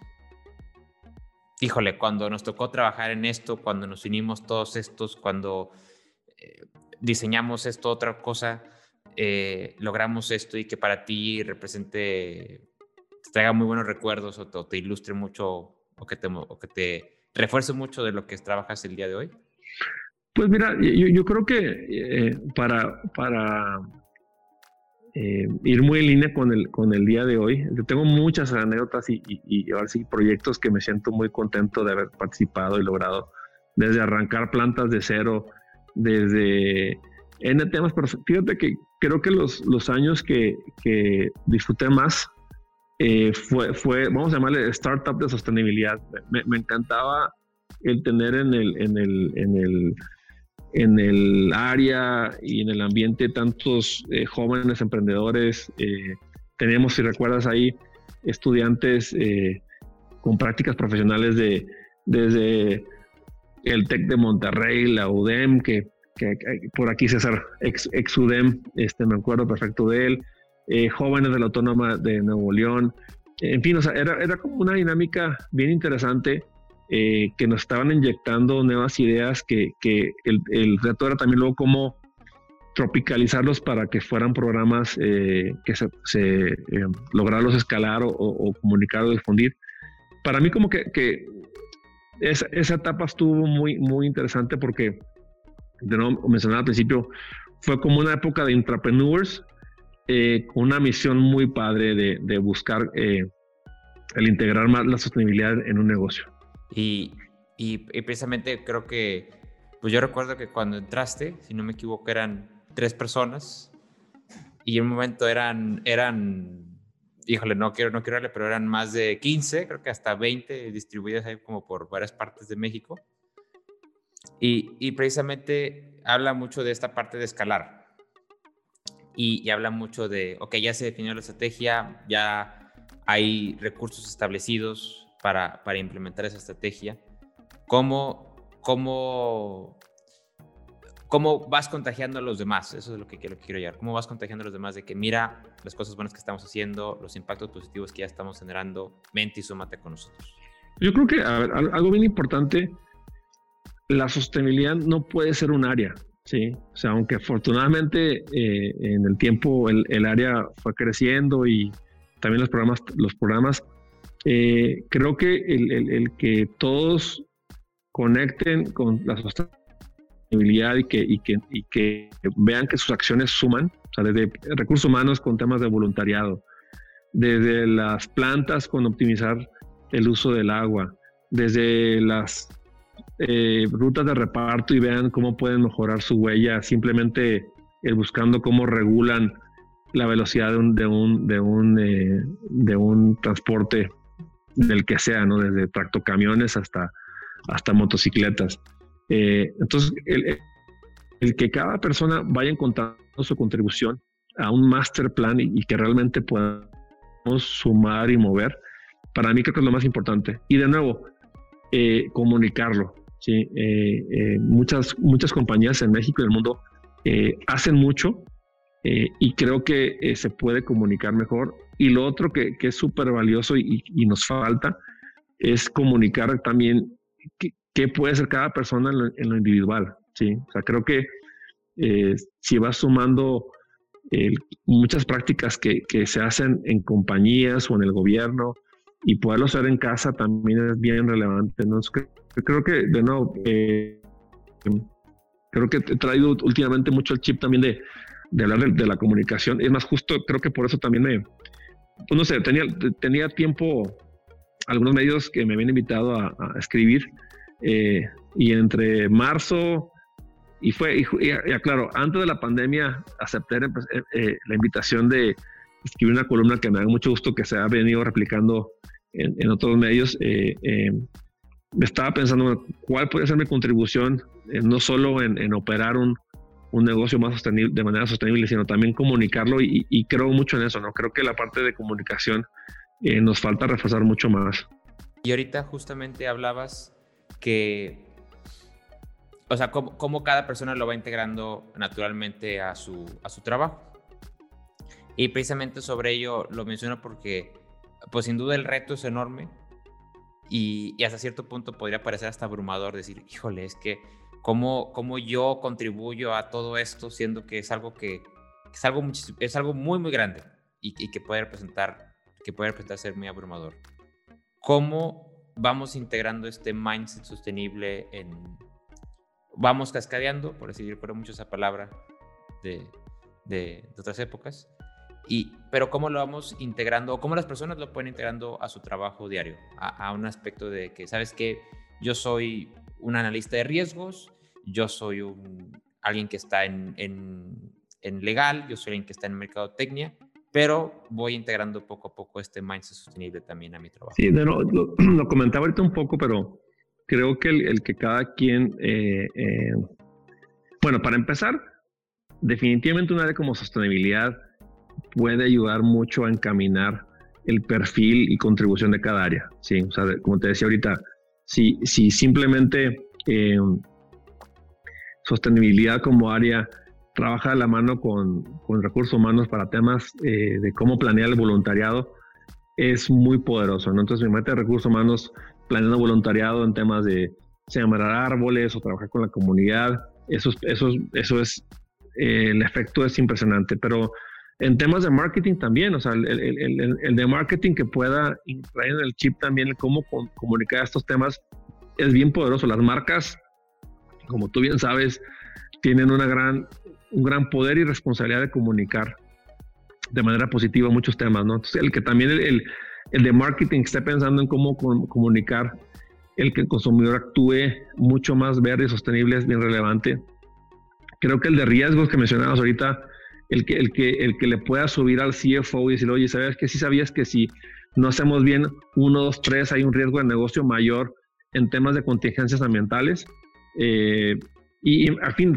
híjole, cuando nos tocó trabajar en esto, cuando nos unimos todos estos, cuando eh, diseñamos esto, otra cosa, eh, logramos esto y que para ti represente, te traiga muy buenos recuerdos o te, ilustre mucho o que te, refuerce mucho de lo que trabajas el día de hoy? Pues mira, yo, creo que eh, para, para eh, ir muy en línea con el, con el día de hoy, tengo muchas anécdotas y, y, ahora sí proyectos que me siento muy contento de haber participado y logrado, desde arrancar plantas de cero, desde N temas, pero fíjate que creo que los, los años que, que disfruté más eh, fue, fue, vamos a llamarle startup de sostenibilidad. Me, encantaba el tener en el, en el, en el en el área y en el ambiente tantos eh, jóvenes emprendedores. Eh, tenemos, si recuerdas ahí, estudiantes eh, con prácticas profesionales de desde el TEC de Monterrey, la UDEM, que, por aquí César, ex, ex, UDEM, este, me acuerdo perfecto de él, jóvenes de la Autónoma de Nuevo León, en fin, o sea, era, era como una dinámica bien interesante eh, que nos estaban inyectando nuevas ideas, que, que el, el, reto era también luego cómo tropicalizarlos para que fueran programas eh, que se, se eh, lograrlos escalar o, comunicar o difundir. Para mí como que esa, esa, etapa estuvo muy, muy interesante porque, de nuevo mencionaba al principio, fue como una época de intrapreneurs, con una misión muy padre de, de buscar el integrar más la sostenibilidad en un negocio. Y, y, precisamente creo que, pues yo recuerdo que cuando entraste, si no me equivoco, eran tres personas y en un momento eran, eran, híjole, no quiero, no quiero darle, pero eran más de 15, creo que hasta 20 distribuidas ahí como por varias partes de México. Y, y precisamente habla mucho de esta parte de escalar. Y, y, habla mucho de, ok, ya se definió la estrategia, ya hay recursos establecidos, para, para implementar esa estrategia, ¿cómo, cómo, cómo vas contagiando a los demás? Eso es lo que quiero, quiero llegar. ¿Cómo vas contagiando a los demás de que mira las cosas buenas que estamos haciendo, los impactos positivos que ya estamos generando, mente y súmate con nosotros? Yo creo que algo bien importante, la sostenibilidad no puede ser un área, ¿sí? O sea, aunque afortunadamente eh, en el tiempo el, el, área fue creciendo y también los programas, los programas eh, creo que el, que todos conecten con la sostenibilidad y que, vean que sus acciones suman, o sea, desde recursos humanos con temas de voluntariado, desde las plantas con optimizar el uso del agua, desde las eh, rutas de reparto y vean cómo pueden mejorar su huella, simplemente buscando cómo regulan la velocidad de un, de un, de un, eh, transporte del que sea, ¿no? Desde tractocamiones hasta motocicletas. Eh, entonces, el, que cada persona vaya encontrando su contribución a un master plan y, que realmente podamos sumar y mover, para mí creo que es lo más importante. Y de nuevo, eh, comunicarlo. ¿sí? Eh, muchas, muchas compañías en México y el mundo hacen mucho, y creo que se puede comunicar mejor. Y lo otro que, que es súper valioso y, nos falta es comunicar también puede ser cada persona en lo, individual. ¿sí? O sea, creo que eh, si vas sumando muchas prácticas que, se hacen en compañías o en el gobierno y poderlo hacer en casa también es bien relevante. ¿no? Creo que, de nuevo, creo que he traído últimamente mucho el chip también de de hablar de, la comunicación. Es más, justo creo que por eso también me, pues no sé, tenía, tenía tiempo algunos medios que me habían invitado a, escribir eh, y entre marzo y fue, y, claro, antes de la pandemia acepté pues, eh, eh, la invitación de escribir una columna que me da mucho gusto que se ha venido replicando en, otros medios. estaba pensando cuál puede ser mi contribución, no solo en operar un, un negocio más sostenible, de manera sostenible, sino también comunicarlo y, creo mucho en eso, ¿no? Creo que la parte de comunicación eh, nos falta reforzar mucho más. Y ahorita justamente hablabas que, o sea, cómo, cada persona lo va integrando naturalmente a su, a su trabajo. Y precisamente sobre ello lo menciono porque, pues sin duda el reto es enorme y, y hasta cierto punto podría parecer hasta abrumador decir, híjole, es que cómo, cómo yo contribuyo a todo esto, siendo que es algo que es algo, es algo muy, muy grande y, que puede representar que puede representar ser muy abrumador. ¿Cómo vamos integrando este mindset sostenible en... Vamos cascadeando, por así decirlo, mucho esa palabra de, de, otras épocas. Y, pero cómo lo vamos integrando, o cómo las personas lo pueden integrando a su trabajo diario, a, un aspecto de que, ¿sabes que Yo soy un analista de riesgos, yo soy un, alguien que está en, en, en legal, yo soy alguien que está en mercadotecnia, pero voy integrando poco a poco este mindset sostenible también a mi trabajo. Sí, lo, lo, comentaba ahorita un poco, pero creo que el, que cada quien, eh, eh, bueno, para empezar, definitivamente un área como sostenibilidad puede ayudar mucho a encaminar el perfil y contribución de cada área. Sí, o sea, como te decía ahorita, si, si simplemente eh, sostenibilidad como área trabaja de la mano con, con recursos humanos para temas eh, de cómo planear el voluntariado, es muy poderoso. Entonces, me mete recursos humanos planeando voluntariado en temas de sembrar árboles o trabajar con la comunidad. Eso, eso, eso es, eh, el efecto es impresionante. Pero en temas de marketing también, o sea, el, el, el, de marketing que pueda traer en el chip también cómo comunicar estos temas es bien poderoso. Las marcas, como tú bien sabes, tienen una gran un gran poder y responsabilidad de comunicar de manera positiva muchos temas, ¿no? Entonces, el que también el, el, de marketing esté pensando en cómo comunicar, el que el consumidor actúe mucho más verde y sostenible es bien relevante. Creo que el de riesgos que mencionabas ahorita, el que, el que, el que le pueda subir al CFO y decirle, oye, ¿sabes que Si sabías que si no hacemos bien uno, dos, tres, hay un riesgo de negocio mayor en temas de contingencias ambientales. Eh, y, al fin,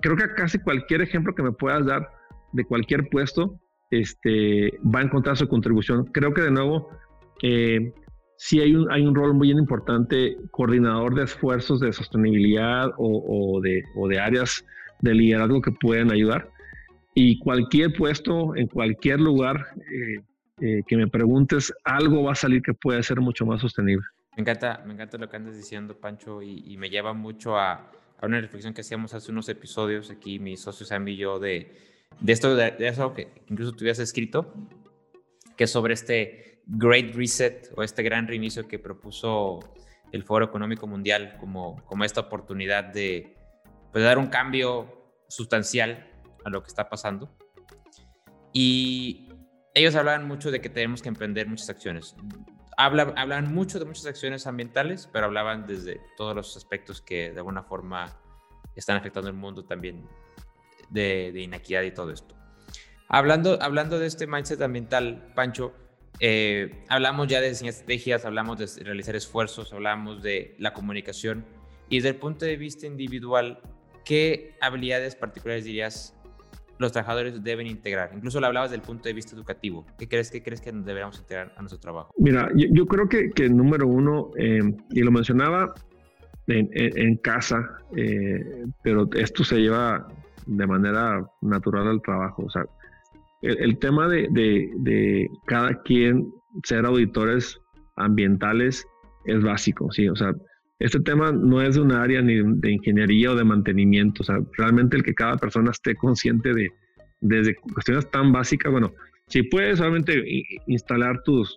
creo que casi cualquier ejemplo que me puedas dar de cualquier puesto este, va a encontrar su contribución. Creo que de nuevo, eh, sí hay un, hay un rol muy importante, coordinador de esfuerzos de sostenibilidad o, de, o de áreas de liderazgo que pueden ayudar. Y cualquier puesto, en cualquier lugar eh, eh, que me preguntes, algo va a salir que pueda ser mucho más sostenible. Me encanta, me encanta lo que andas diciendo, Pancho, y me lleva mucho a, una reflexión que hacíamos hace unos episodios aquí, mis socios Sam y yo, de, de esto, de, eso que incluso tú habías escrito, que sobre este Great Reset o este gran reinicio que propuso el Foro Económico Mundial como, como esta oportunidad de pues, dar un cambio sustancial a lo que está pasando. Y ellos hablaban mucho de que tenemos que emprender muchas acciones hablan mucho de muchas acciones ambientales, pero hablaban desde todos los aspectos que de alguna forma están afectando el mundo también de, de inequidad y todo esto. Hablando, hablando de este mindset ambiental, Pancho, eh, hablamos ya de estrategias, hablamos de realizar esfuerzos, hablamos de la comunicación y desde el punto de vista individual, ¿qué habilidades particulares dirías los trabajadores deben integrar? Incluso lo hablabas del punto de vista educativo. ¿Qué crees, qué crees que deberíamos integrar a nuestro trabajo? Mira, yo, creo que, que, número uno, eh, y lo mencionaba en, casa, eh, pero esto se lleva de manera natural al trabajo. O sea, el, tema de, de, cada quien ser auditores ambientales es básico, ¿sí? O sea, este tema no es de un área ni de ingeniería o de mantenimiento, o sea, realmente el que cada persona esté consciente de, desde cuestiones tan básicas, bueno, si puedes solamente instalar tus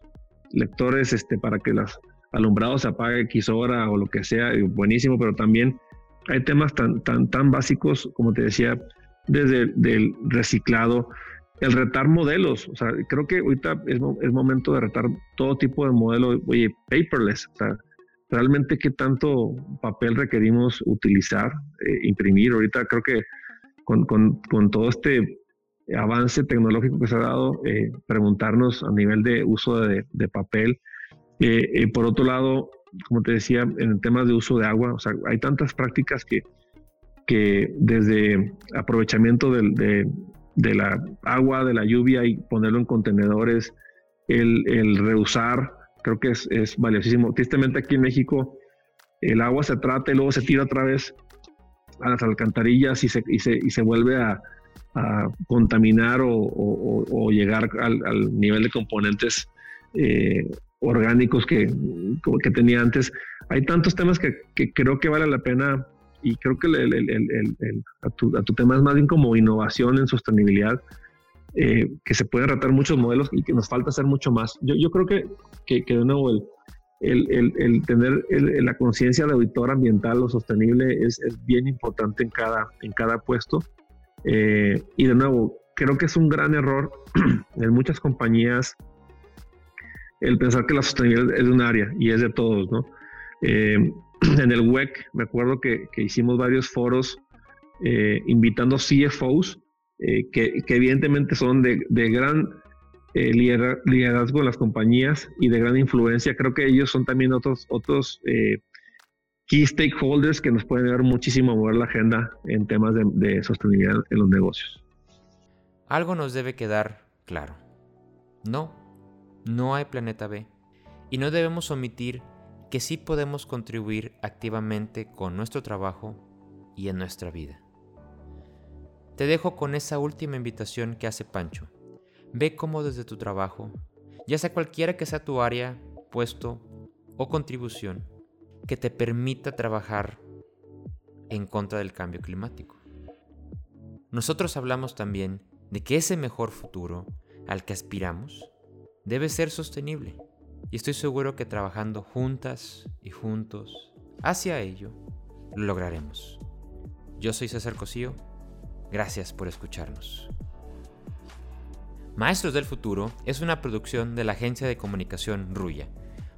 lectores este, para que los alumbrados se apague X hora o lo que sea, buenísimo, pero también hay temas tan, tan, tan básicos, como te decía, desde el reciclado, el retar modelos, o sea, creo que ahorita es, es momento de retar todo tipo de modelos, oye, paperless, o sea, realmente qué tanto papel requerimos utilizar, eh, imprimir. Ahorita creo que con, con, con, todo este avance tecnológico que se ha dado, eh, preguntarnos a nivel de uso de, papel. Eh, por otro lado, como te decía, en temas de uso de agua, o sea, hay tantas prácticas que, que desde aprovechamiento de, de, la agua, de la lluvia y ponerlo en contenedores, el, el reusar creo que es, valiosísimo. Tristemente aquí en México el agua se trata y luego se tira otra vez a las alcantarillas y se, y se, y se vuelve a, contaminar o, llegar al, nivel de componentes eh, orgánicos que, que, tenía antes. Hay tantos temas que, que, creo que vale la pena y creo que el, el, el, a, tu, a, tu, tema es más bien como innovación en sostenibilidad eh, que se pueden retar muchos modelos y que nos falta hacer mucho más. Yo, yo creo que, que, de nuevo el, el, tener la conciencia de auditor ambiental o sostenible es, bien importante en cada, en cada puesto. Eh, y de nuevo, creo que es un gran error en muchas compañías el pensar que la sostenibilidad es de un área y es de todos, ¿no? Eh, en el WEC, me acuerdo que, hicimos varios foros eh, invitando CFOs, que, evidentemente son de, de gran eh, liderazgo en las compañías y de gran influencia. Creo que ellos son también otros, otros eh, key stakeholders que nos pueden ayudar muchísimo a mover la agenda en temas de, sostenibilidad en los negocios. Algo nos debe quedar claro. No, no hay planeta B. Y no debemos omitir que sí podemos contribuir activamente con nuestro trabajo y en nuestra vida. Te dejo con esa última invitación que hace Pancho. Ve cómo desde tu trabajo, ya sea cualquiera que sea tu área, puesto o contribución, que te permita trabajar en contra del cambio climático. Nosotros hablamos también de que ese mejor futuro al que aspiramos debe ser sostenible. Y estoy seguro que trabajando juntas y juntos hacia ello, lo lograremos. Yo soy César Cosío. Gracias por escucharnos. Maestros del Futuro es una producción de la agencia de comunicación Ruya,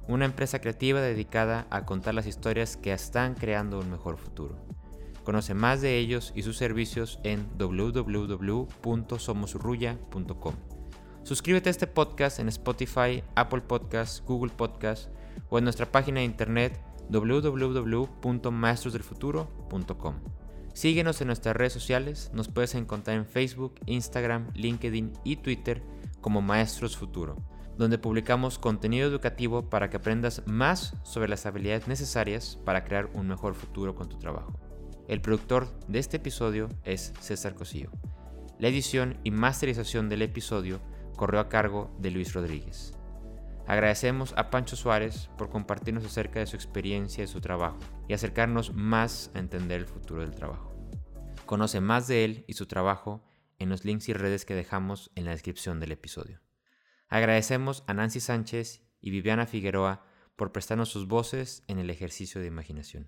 una empresa creativa dedicada a contar las historias que están creando un mejor futuro. Conoce más de ellos y sus servicios en www.somosruya.com. Suscríbete a este podcast en Spotify, Apple Podcasts, Google Podcasts o en nuestra página de internet www.maestrosdelfuturo.com. Síguenos en nuestras redes sociales, nos puedes encontrar en Facebook, Instagram, LinkedIn y Twitter como Maestros Futuro, donde publicamos contenido educativo para que aprendas más sobre las habilidades necesarias para crear un mejor futuro con tu trabajo. El productor de este episodio es César Cosillo. La edición y masterización del episodio corrió a cargo de Luis Rodríguez. Agradecemos a Pancho Suárez por compartirnos acerca de su experiencia y su trabajo y acercarnos más a entender el futuro del trabajo. Conoce más de él y su trabajo en los links y redes que dejamos en la descripción del episodio. Agradecemos a Nancy Sánchez y Viviana Figueroa por prestarnos sus voces en el ejercicio de imaginación.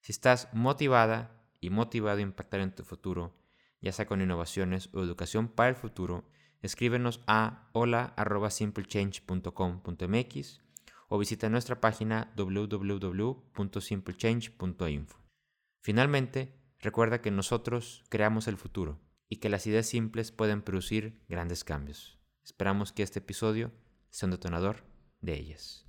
Si estás motivada y motivado a impactar en tu futuro, ya sea con innovaciones o educación para el futuro, escríbenos a hola.simplechange.com.mx o visita nuestra página www.simplechange.info. Finalmente, recuerda que nosotros creamos el futuro y que las ideas simples pueden producir grandes cambios. Esperamos que este episodio sea un detonador de ellas.